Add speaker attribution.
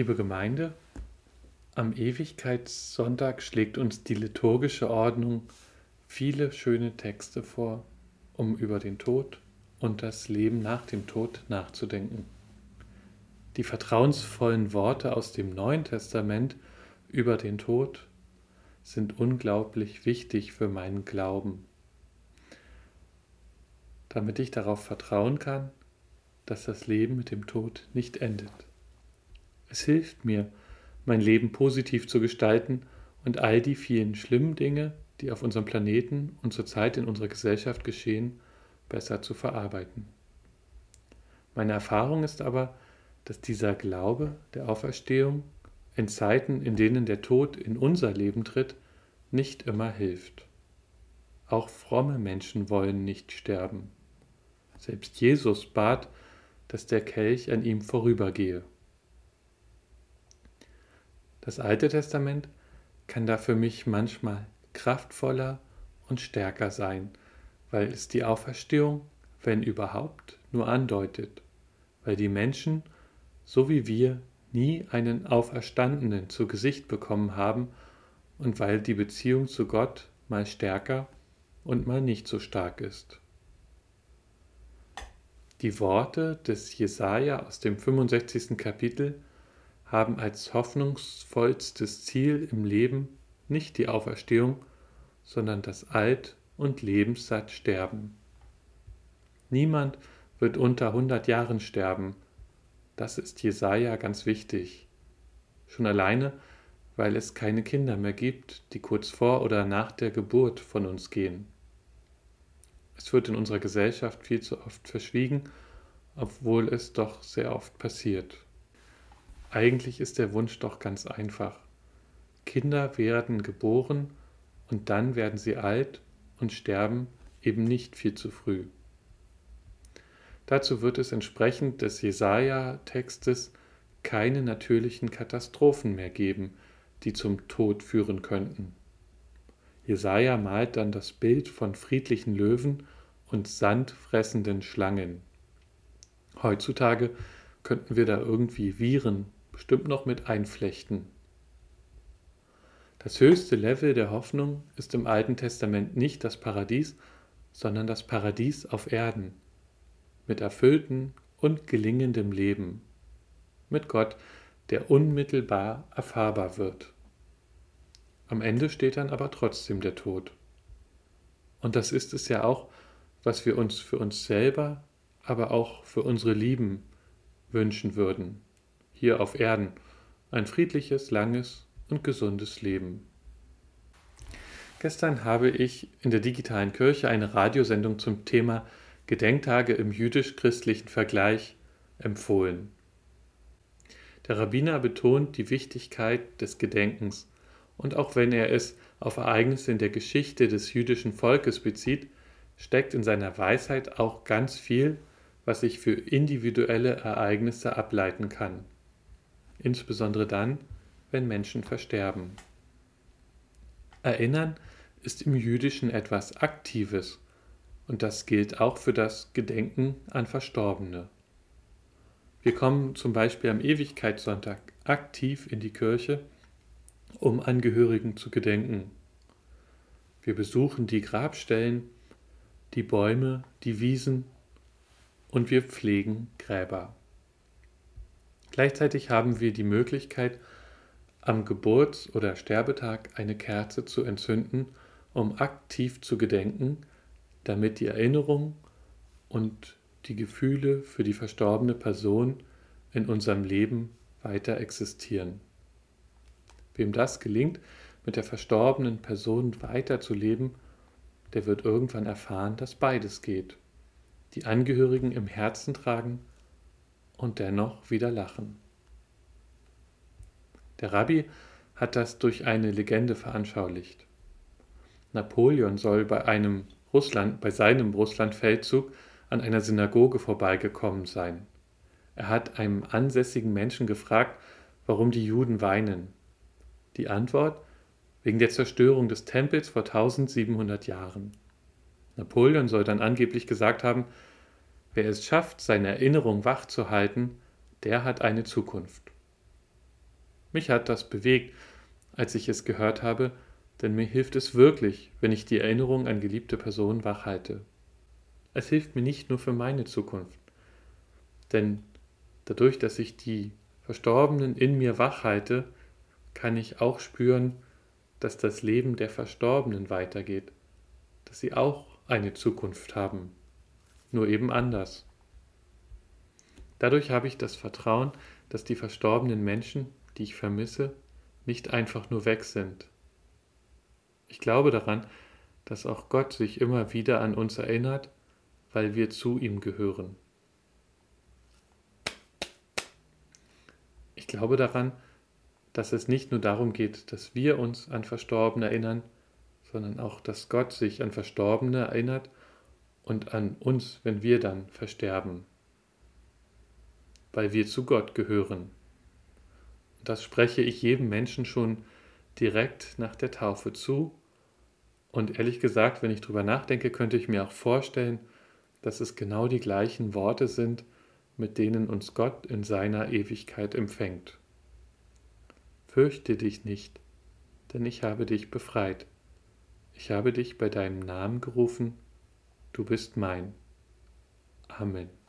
Speaker 1: Liebe Gemeinde, am Ewigkeitssonntag schlägt uns die liturgische Ordnung viele schöne Texte vor, um über den Tod und das Leben nach dem Tod nachzudenken. Die vertrauensvollen Worte aus dem Neuen Testament über den Tod sind unglaublich wichtig für meinen Glauben, damit ich darauf vertrauen kann, dass das Leben mit dem Tod nicht endet. Es hilft mir, mein Leben positiv zu gestalten und all die vielen schlimmen Dinge, die auf unserem Planeten und zurzeit in unserer Gesellschaft geschehen, besser zu verarbeiten. Meine Erfahrung ist aber, dass dieser Glaube der Auferstehung in Zeiten, in denen der Tod in unser Leben tritt, nicht immer hilft. Auch fromme Menschen wollen nicht sterben. Selbst Jesus bat, dass der Kelch an ihm vorübergehe. Das Alte Testament kann da für mich manchmal kraftvoller und stärker sein, weil es die Auferstehung, wenn überhaupt, nur andeutet, weil die Menschen, so wie wir, nie einen Auferstandenen zu Gesicht bekommen haben und weil die Beziehung zu Gott mal stärker und mal nicht so stark ist. Die Worte des Jesaja aus dem 65. Kapitel haben als hoffnungsvollstes Ziel im Leben nicht die Auferstehung, sondern das Alt- und lebenssatt Sterben. Niemand wird unter 100 Jahren sterben. Das ist Jesaja ganz wichtig. Schon alleine, weil es keine Kinder mehr gibt, die kurz vor oder nach der Geburt von uns gehen. Es wird in unserer Gesellschaft viel zu oft verschwiegen, obwohl es doch sehr oft passiert. Eigentlich ist der Wunsch doch ganz einfach. Kinder werden geboren und dann werden sie alt und sterben eben nicht viel zu früh. Dazu wird es entsprechend des Jesaja-Textes keine natürlichen Katastrophen mehr geben, die zum Tod führen könnten. Jesaja malt dann das Bild von friedlichen Löwen und sandfressenden Schlangen. Heutzutage könnten wir da irgendwie Viren bestimmt noch mit einflechten. Das höchste Level der Hoffnung ist im Alten Testament nicht das Paradies, sondern das Paradies auf Erden, mit erfülltem und gelingendem Leben, mit Gott, der unmittelbar erfahrbar wird. Am Ende steht dann aber trotzdem der Tod. Und das ist es ja auch, was wir uns für uns selber, aber auch für unsere Lieben wünschen würden hier auf Erden ein friedliches, langes und gesundes Leben. Gestern habe ich in der digitalen Kirche eine Radiosendung zum Thema Gedenktage im jüdisch-christlichen Vergleich empfohlen. Der Rabbiner betont die Wichtigkeit des Gedenkens und auch wenn er es auf Ereignisse in der Geschichte des jüdischen Volkes bezieht, steckt in seiner Weisheit auch ganz viel, was sich für individuelle Ereignisse ableiten kann insbesondere dann, wenn Menschen versterben. Erinnern ist im Jüdischen etwas Aktives und das gilt auch für das Gedenken an Verstorbene. Wir kommen zum Beispiel am Ewigkeitssonntag aktiv in die Kirche, um Angehörigen zu gedenken. Wir besuchen die Grabstellen, die Bäume, die Wiesen und wir pflegen Gräber. Gleichzeitig haben wir die Möglichkeit, am Geburts- oder Sterbetag eine Kerze zu entzünden, um aktiv zu gedenken, damit die Erinnerung und die Gefühle für die verstorbene Person in unserem Leben weiter existieren. Wem das gelingt, mit der verstorbenen Person weiterzuleben, der wird irgendwann erfahren, dass beides geht. Die Angehörigen im Herzen tragen und dennoch wieder lachen. Der Rabbi hat das durch eine Legende veranschaulicht. Napoleon soll bei einem Russland, bei seinem Russlandfeldzug an einer Synagoge vorbeigekommen sein. Er hat einem ansässigen Menschen gefragt, warum die Juden weinen. Die Antwort wegen der Zerstörung des Tempels vor 1700 Jahren. Napoleon soll dann angeblich gesagt haben, Wer es schafft, seine Erinnerung wach zu halten, der hat eine Zukunft. Mich hat das bewegt, als ich es gehört habe, denn mir hilft es wirklich, wenn ich die Erinnerung an geliebte Personen wachhalte. Es hilft mir nicht nur für meine Zukunft, denn dadurch, dass ich die Verstorbenen in mir wachhalte, kann ich auch spüren, dass das Leben der Verstorbenen weitergeht, dass sie auch eine Zukunft haben, nur eben anders. Dadurch habe ich das Vertrauen, dass die verstorbenen Menschen, die ich vermisse, nicht einfach nur weg sind. Ich glaube daran, dass auch Gott sich immer wieder an uns erinnert, weil wir zu ihm gehören. Ich glaube daran, dass es nicht nur darum geht, dass wir uns an Verstorbene erinnern, sondern auch, dass Gott sich an Verstorbene erinnert und an uns, wenn wir dann versterben, weil wir zu Gott gehören. Das spreche ich jedem Menschen schon direkt nach der Taufe zu. Und ehrlich gesagt, wenn ich darüber nachdenke, könnte ich mir auch vorstellen, dass es genau die gleichen Worte sind, mit denen uns Gott in seiner Ewigkeit empfängt. Fürchte dich nicht, denn ich habe dich befreit. Ich habe dich bei deinem Namen gerufen, du bist mein. Amen.